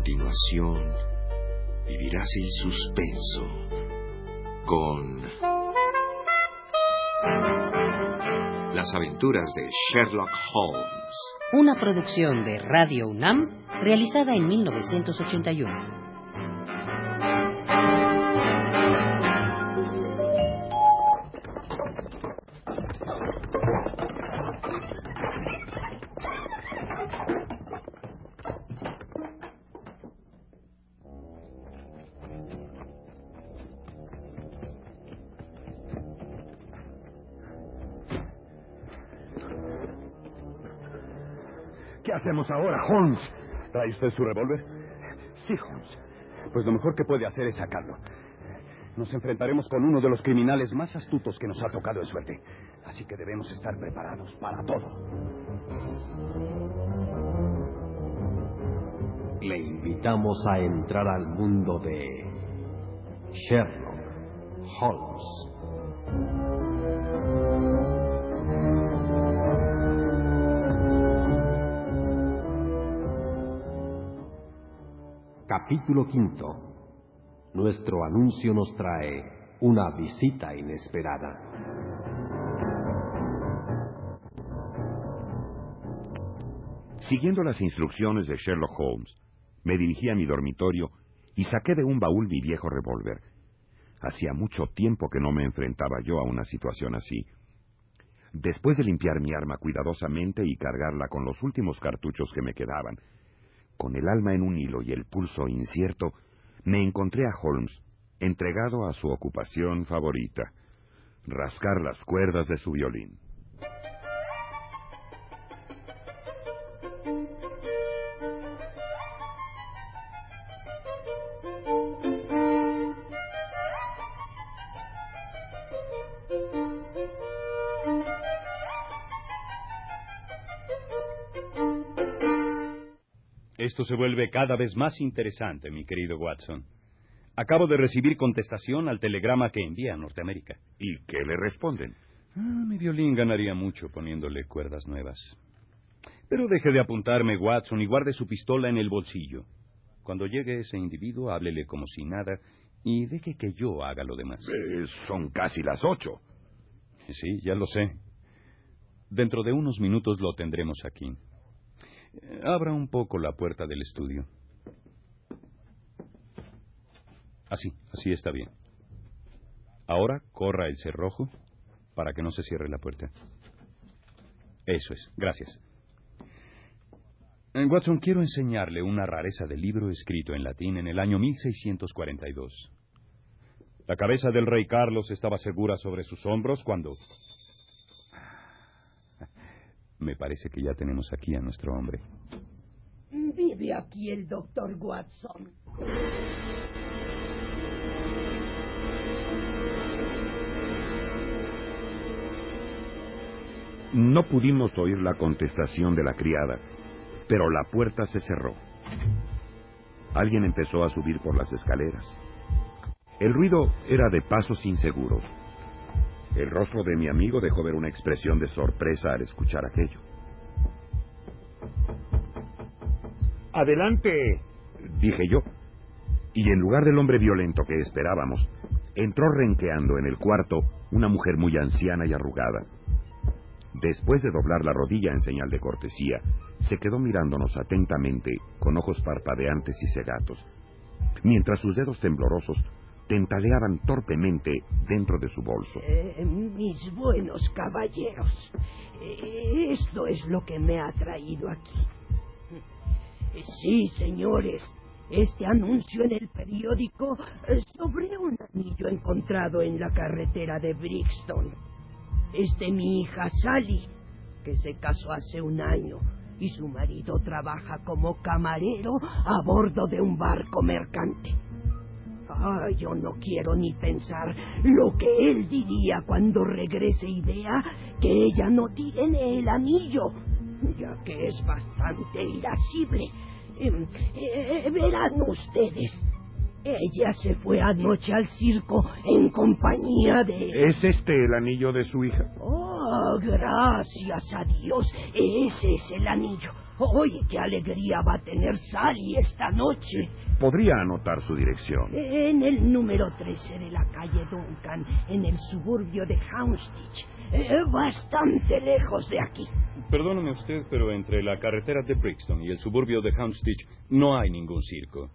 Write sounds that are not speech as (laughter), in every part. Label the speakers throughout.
Speaker 1: continuación, vivirás en suspenso con Las aventuras de Sherlock Holmes.
Speaker 2: Una producción de Radio UNAM realizada en 1981.
Speaker 3: Hacemos ahora, Holmes?
Speaker 4: ¿Trae usted su revólver?
Speaker 3: Sí, Holmes. Pues lo mejor que puede hacer es sacarlo. Nos enfrentaremos con uno de los criminales más astutos que nos ha tocado en suerte. Así que debemos estar preparados para todo.
Speaker 5: Le invitamos a entrar al mundo de Sherlock Holmes. Capítulo quinto. Nuestro anuncio nos trae una visita inesperada.
Speaker 6: Siguiendo las instrucciones de Sherlock Holmes, me dirigí a mi dormitorio y saqué de un baúl mi viejo revólver. Hacía mucho tiempo que no me enfrentaba yo a una situación así. Después de limpiar mi arma cuidadosamente y cargarla con los últimos cartuchos que me quedaban, con el alma en un hilo y el pulso incierto, me encontré a Holmes, entregado a su ocupación favorita, rascar las cuerdas de su violín.
Speaker 7: Esto se vuelve cada vez más interesante, mi querido Watson. Acabo de recibir contestación al telegrama que envía a Norteamérica.
Speaker 6: ¿Y qué le responden?
Speaker 7: Ah, mi violín ganaría mucho poniéndole cuerdas nuevas. Pero deje de apuntarme, Watson, y guarde su pistola en el bolsillo. Cuando llegue ese individuo, háblele como si nada y deje que yo haga lo demás.
Speaker 6: Eh, son casi las ocho.
Speaker 7: Sí, ya lo sé. Dentro de unos minutos lo tendremos aquí. Abra un poco la puerta del estudio. Así, así está bien. Ahora corra el cerrojo para que no se cierre la puerta. Eso es, gracias. Eh, Watson, quiero enseñarle una rareza de libro escrito en latín en el año 1642. La cabeza del rey Carlos estaba segura sobre sus hombros cuando me parece que ya tenemos aquí a nuestro hombre.
Speaker 8: Vive aquí el doctor Watson.
Speaker 6: No pudimos oír la contestación de la criada, pero la puerta se cerró. Alguien empezó a subir por las escaleras. El ruido era de pasos inseguros. El rostro de mi amigo dejó ver una expresión de sorpresa al escuchar aquello.
Speaker 3: Adelante,
Speaker 6: dije yo. Y en lugar del hombre violento que esperábamos, entró renqueando en el cuarto una mujer muy anciana y arrugada. Después de doblar la rodilla en señal de cortesía, se quedó mirándonos atentamente, con ojos parpadeantes y cegatos, mientras sus dedos temblorosos tentaleaban torpemente dentro de su bolso.
Speaker 8: Eh, mis buenos caballeros, eh, esto es lo que me ha traído aquí. Eh, sí, señores, este anuncio en el periódico sobre un anillo encontrado en la carretera de Brixton. Es de mi hija Sally, que se casó hace un año y su marido trabaja como camarero a bordo de un barco mercante. Yo no quiero ni pensar lo que él diría cuando regrese y vea que ella no tiene el anillo, ya que es bastante irascible. Em, eh, verán ustedes, ella se fue anoche al circo en compañía de...
Speaker 6: ¿Es este el anillo de su hija?
Speaker 8: Oh, Oh, gracias a Dios. Ese es el anillo. ¡Oye, qué alegría va a tener Sally esta noche!
Speaker 6: ¿Podría anotar su dirección?
Speaker 8: En el número 13 de la calle Duncan, en el suburbio de Houndsditch. Eh, bastante lejos de aquí.
Speaker 7: Perdóneme usted, pero entre la carretera de Brixton y el suburbio de Houndsditch no hay ningún circo.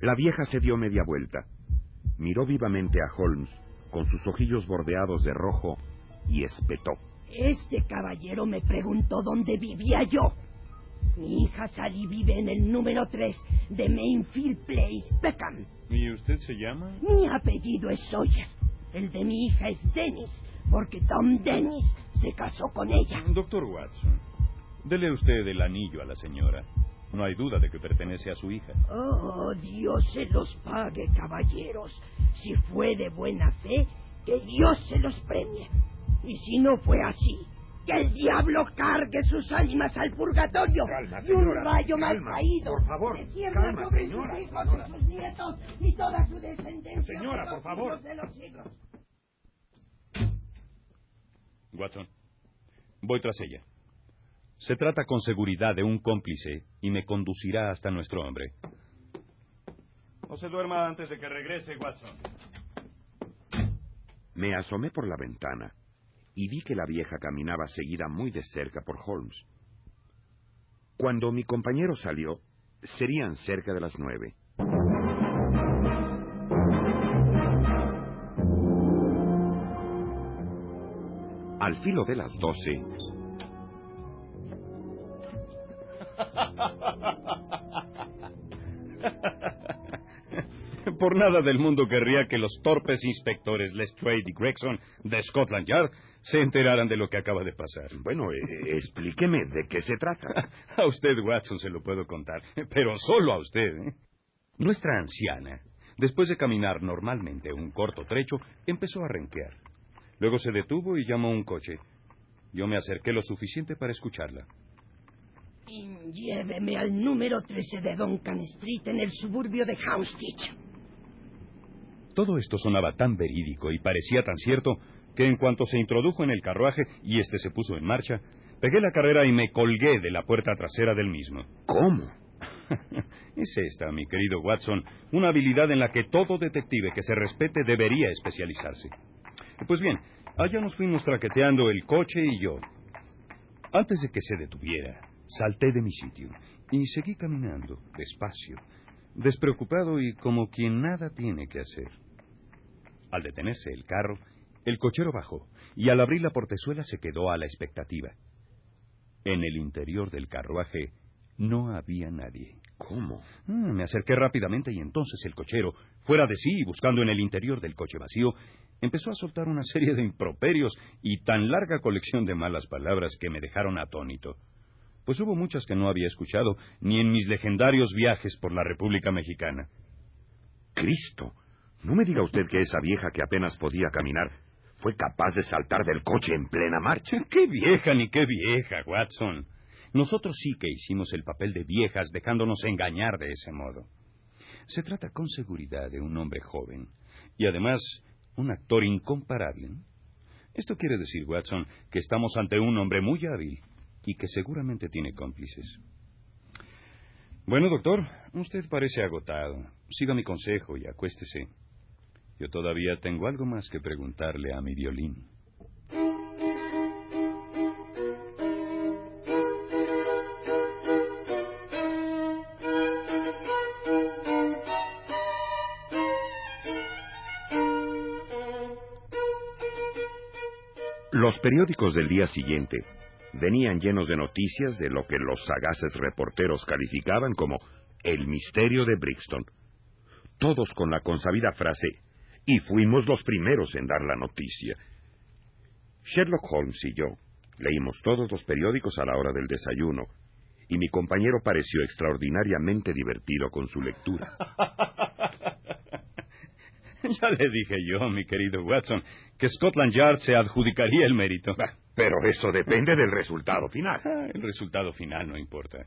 Speaker 6: La vieja se dio media vuelta, miró vivamente a Holmes con sus ojillos bordeados de rojo y espetó.
Speaker 8: Este caballero me preguntó dónde vivía yo. Mi hija Sally vive en el número 3 de Mainfield Place, Peckham.
Speaker 7: ¿Y usted se llama?
Speaker 8: Mi apellido es Sawyer. El de mi hija es Dennis, porque Tom Dennis se casó con ella.
Speaker 7: Doctor Watson, dele usted el anillo a la señora. No hay duda de que pertenece a su hija.
Speaker 8: Oh, Dios se los pague, caballeros. Si fue de buena fe, que Dios se los premie. Y si no fue así, que el diablo cargue sus ánimas al purgatorio.
Speaker 3: Calma,
Speaker 8: y un
Speaker 3: señora,
Speaker 8: rayo mal caído.
Speaker 3: por favor, calma,
Speaker 8: sobre
Speaker 3: señora,
Speaker 8: sus hijos
Speaker 3: señora.
Speaker 8: y sus nietos y toda su descendencia.
Speaker 3: Señora,
Speaker 8: los
Speaker 3: por favor.
Speaker 8: siglos de los siglos.
Speaker 7: Watson, voy tras ella. Se trata con seguridad de un cómplice y me conducirá hasta nuestro hombre. No se duerma antes de que regrese, Watson.
Speaker 6: Me asomé por la ventana y vi que la vieja caminaba seguida muy de cerca por Holmes. Cuando mi compañero salió, serían cerca de las nueve. Al filo de las doce,
Speaker 7: Por nada del mundo querría que los torpes inspectores Lestrade y Gregson de Scotland Yard se enteraran de lo que acaba de pasar.
Speaker 6: bueno, eh, explíqueme de qué se trata. (laughs)
Speaker 7: A usted, Watson, se lo puedo contar, pero solo a usted. ¿eh? Nuestra anciana, después de caminar normalmente un corto trecho, empezó a renquear. Luego se detuvo y llamó a un coche. Yo me acerqué lo suficiente para escucharla.
Speaker 8: Y lléveme al número 13 de Duncan Street en el suburbio de Houndsditch.
Speaker 7: Todo esto sonaba tan verídico y parecía tan cierto que en cuanto se introdujo en el carruaje y este se puso en marcha, pegué la carrera y me colgué de la puerta trasera del mismo.
Speaker 6: ¿Cómo? (laughs)
Speaker 7: Es esta, mi querido Watson, una habilidad en la que todo detective que se respete debería especializarse. Pues bien, allá nos fuimos traqueteando el coche y yo. Antes de que se detuviera, salté de mi sitio y seguí caminando, despacio, despreocupado y como quien nada tiene que hacer. Al detenerse el carro, el cochero bajó y al abrir la portezuela se quedó a la expectativa. En el interior del carruaje no había nadie.
Speaker 6: ¿Cómo?
Speaker 7: Mm, me acerqué rápidamente y entonces el cochero, fuera de sí y buscando en el interior del coche vacío, empezó a soltar una serie de improperios y tan larga colección de malas palabras que me dejaron atónito. Pues hubo muchas que no había escuchado ni en mis legendarios viajes por la República Mexicana.
Speaker 6: Cristo. No me diga usted que esa vieja que apenas podía caminar fue capaz de saltar del coche en plena marcha.
Speaker 7: ¡Qué vieja ni qué vieja, Watson! Nosotros sí que hicimos el papel de viejas dejándonos engañar de ese modo. Se trata con seguridad de un hombre joven y además un actor incomparable. Esto quiere decir, Watson, que estamos ante un hombre muy hábil y que seguramente tiene cómplices. Bueno, doctor, usted parece agotado. Siga mi consejo y acuéstese. Yo todavía tengo algo más que preguntarle a mi violín.
Speaker 6: Los periódicos del día siguiente venían llenos de noticias de lo que los sagaces reporteros calificaban como el misterio de Brixton. Todos con la consabida frase, y fuimos los primeros en dar la noticia. Sherlock Holmes y yo leímos todos los periódicos a la hora del desayuno, y mi compañero pareció extraordinariamente divertido con su lectura. (laughs) (laughs)
Speaker 7: Ya le dije yo, mi querido Watson, que Scotland Yard se adjudicaría el mérito.
Speaker 6: Pero eso depende del resultado final.
Speaker 7: Ah, El resultado final no importa.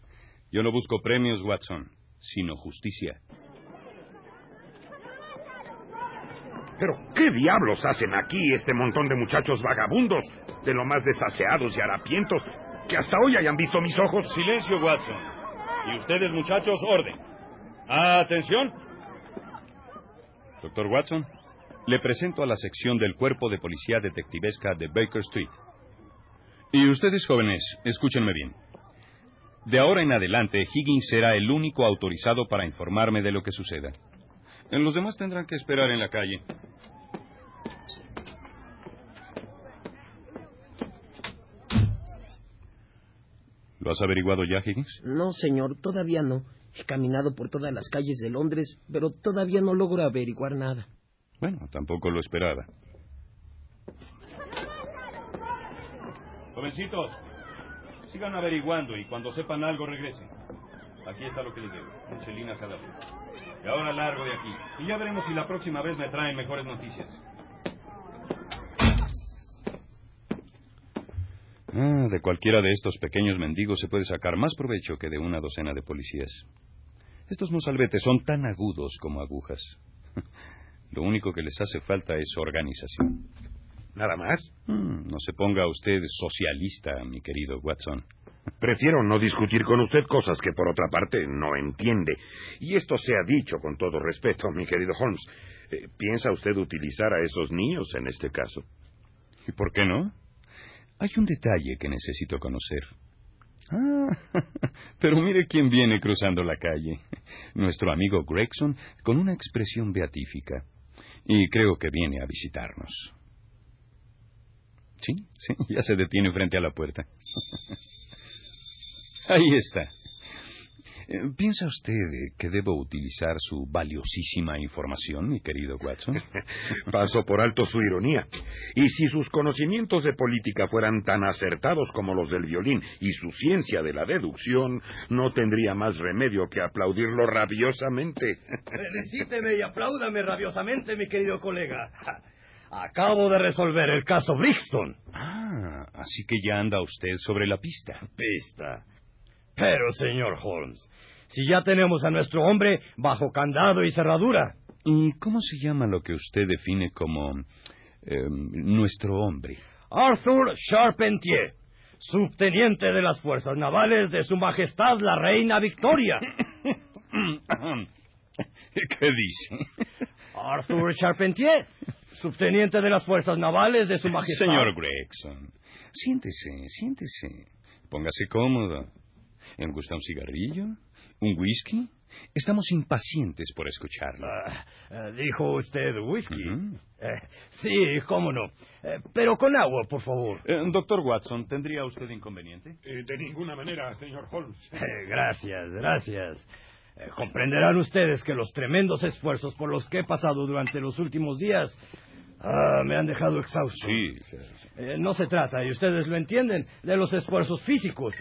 Speaker 7: Yo no busco premios, Watson, sino justicia.
Speaker 6: Pero, ¿qué diablos hacen aquí este montón de muchachos vagabundos, de lo más desaseados y harapientos, que hasta hoy hayan visto mis ojos?
Speaker 7: Silencio, Watson. Y ustedes, muchachos, orden. Atención. Doctor Watson, le presento a la sección del Cuerpo de Policía Detectivesca de Baker Street. Y ustedes, jóvenes, escúchenme bien. De ahora en adelante, Higgins será el único autorizado para informarme de lo que suceda. Los demás tendrán que esperar en la calle. ¿Lo has averiguado ya, Higgins?
Speaker 8: No, señor, todavía no. He caminado por todas las calles de Londres, pero todavía no logro averiguar nada.
Speaker 7: Bueno, tampoco lo esperaba. Jovencitos, sigan averiguando y cuando sepan algo regresen. Aquí está lo que les debo. Un chelín cada uno. Y ahora largo de aquí. Y ya veremos si la próxima vez me traen mejores noticias. Ah, de cualquiera de estos pequeños mendigos se puede sacar más provecho que de una docena de policías. Estos mozalbetes son tan agudos como agujas. (laughs) Lo único que les hace falta es organización.
Speaker 6: ¿Nada más?
Speaker 7: Mm, no se ponga usted socialista, mi querido Watson. (laughs)
Speaker 6: Prefiero no discutir con usted cosas que por otra parte no entiende. Y esto se ha dicho con todo respeto, mi querido Holmes. Eh, ¿Piensa usted utilizar a esos niños en este caso?
Speaker 7: ¿Y por qué no? Hay un detalle que necesito conocer. Ah, (laughs) pero mire quién viene cruzando la calle. Nuestro amigo Gregson con una expresión beatífica. Y creo que viene a visitarnos. Sí, sí, ya se detiene frente a la puerta. (laughs) Ahí está. Eh, ¿Piensa usted que debo utilizar su valiosísima información, mi querido Watson? (laughs)
Speaker 6: Paso por alto su ironía. Y si sus conocimientos de política fueran tan acertados como los del violín y su ciencia de la deducción, no tendría más remedio que aplaudirlo rabiosamente. (laughs)
Speaker 9: Felicíteme y apláudame rabiosamente, mi querido colega. (laughs) Acabo de resolver el caso Brixton.
Speaker 7: Ah, así que ya anda usted sobre la pista.
Speaker 9: Pista. Pero, señor Holmes, si ya tenemos a nuestro hombre bajo candado y cerradura.
Speaker 7: ¿Y cómo se llama lo que usted define como eh, nuestro hombre?
Speaker 9: Arthur Charpentier, subteniente de las fuerzas navales de Su Majestad la Reina Victoria. (coughs)
Speaker 7: ¿Qué dice?
Speaker 9: Arthur Charpentier, subteniente de las fuerzas navales de Su Majestad.
Speaker 7: Señor Gregson, siéntese, siéntese. Póngase cómodo. ¿Le gusta un cigarrillo? ¿Un whisky? Estamos impacientes por escucharlo.
Speaker 9: Ah, eh, ¿Dijo usted whisky? Eh, sí, cómo no. Eh, pero con agua, por favor.
Speaker 7: doctor Watson, ¿tendría usted inconveniente?
Speaker 6: de ninguna manera, señor Holmes. (laughs)
Speaker 9: gracias, gracias. comprenderán ustedes que los tremendos esfuerzos por los que he pasado durante los últimos días ah, me han dejado exhausto.
Speaker 7: Sí.
Speaker 9: no se trata, y ustedes lo entienden, de los esfuerzos físicos.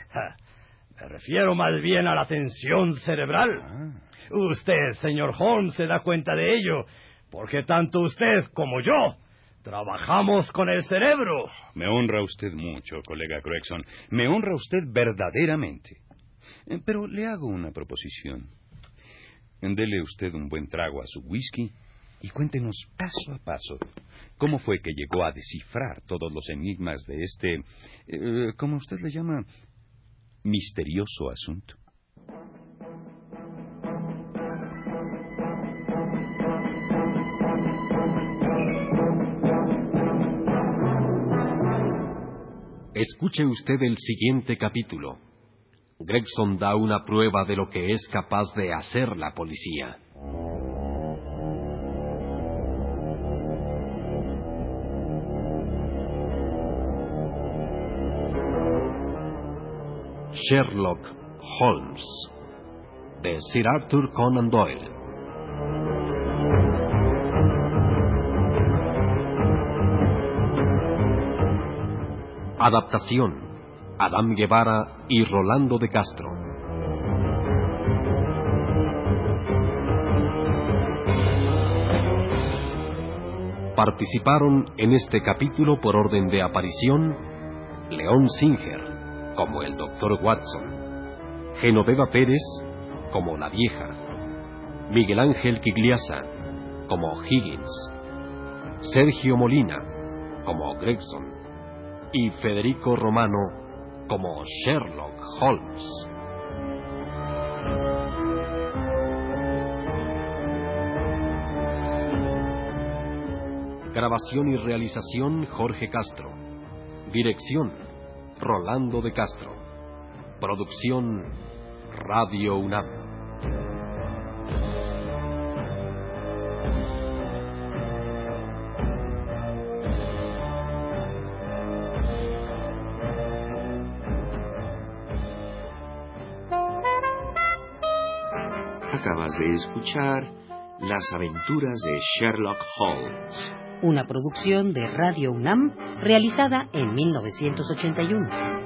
Speaker 9: Me refiero más bien a la tensión cerebral. Ah. Usted, señor Holmes, se da cuenta de ello, porque tanto usted como yo trabajamos con el cerebro.
Speaker 7: Me honra usted mucho, colega Gregson. Me honra usted verdaderamente. Eh, pero le hago una proposición. Dele usted un buen trago a su whisky y cuéntenos paso a paso cómo fue que llegó a descifrar todos los enigmas de este, eh, ¿cómo usted le llama? Misterioso asunto.
Speaker 5: Escuche usted el siguiente capítulo. Gregson da una prueba de lo que es capaz de hacer la policía. Sherlock Holmes de Sir Arthur Conan Doyle. Adaptación Adam Guevara y Rolando de Castro. Participaron en este capítulo por orden de aparición León Singer como el Dr. Watson, Genoveva Pérez como la vieja, Miguel Ángel Quigliasa como Higgins, Sergio Molina como Gregson y Federico Romano como Sherlock Holmes. Grabación y realización Jorge Castro. Dirección Rolando de Castro. Producción Radio UNAM.
Speaker 1: Acabas de escuchar Las aventuras de Sherlock Holmes
Speaker 2: una producción de Radio UNAM realizada en 1981.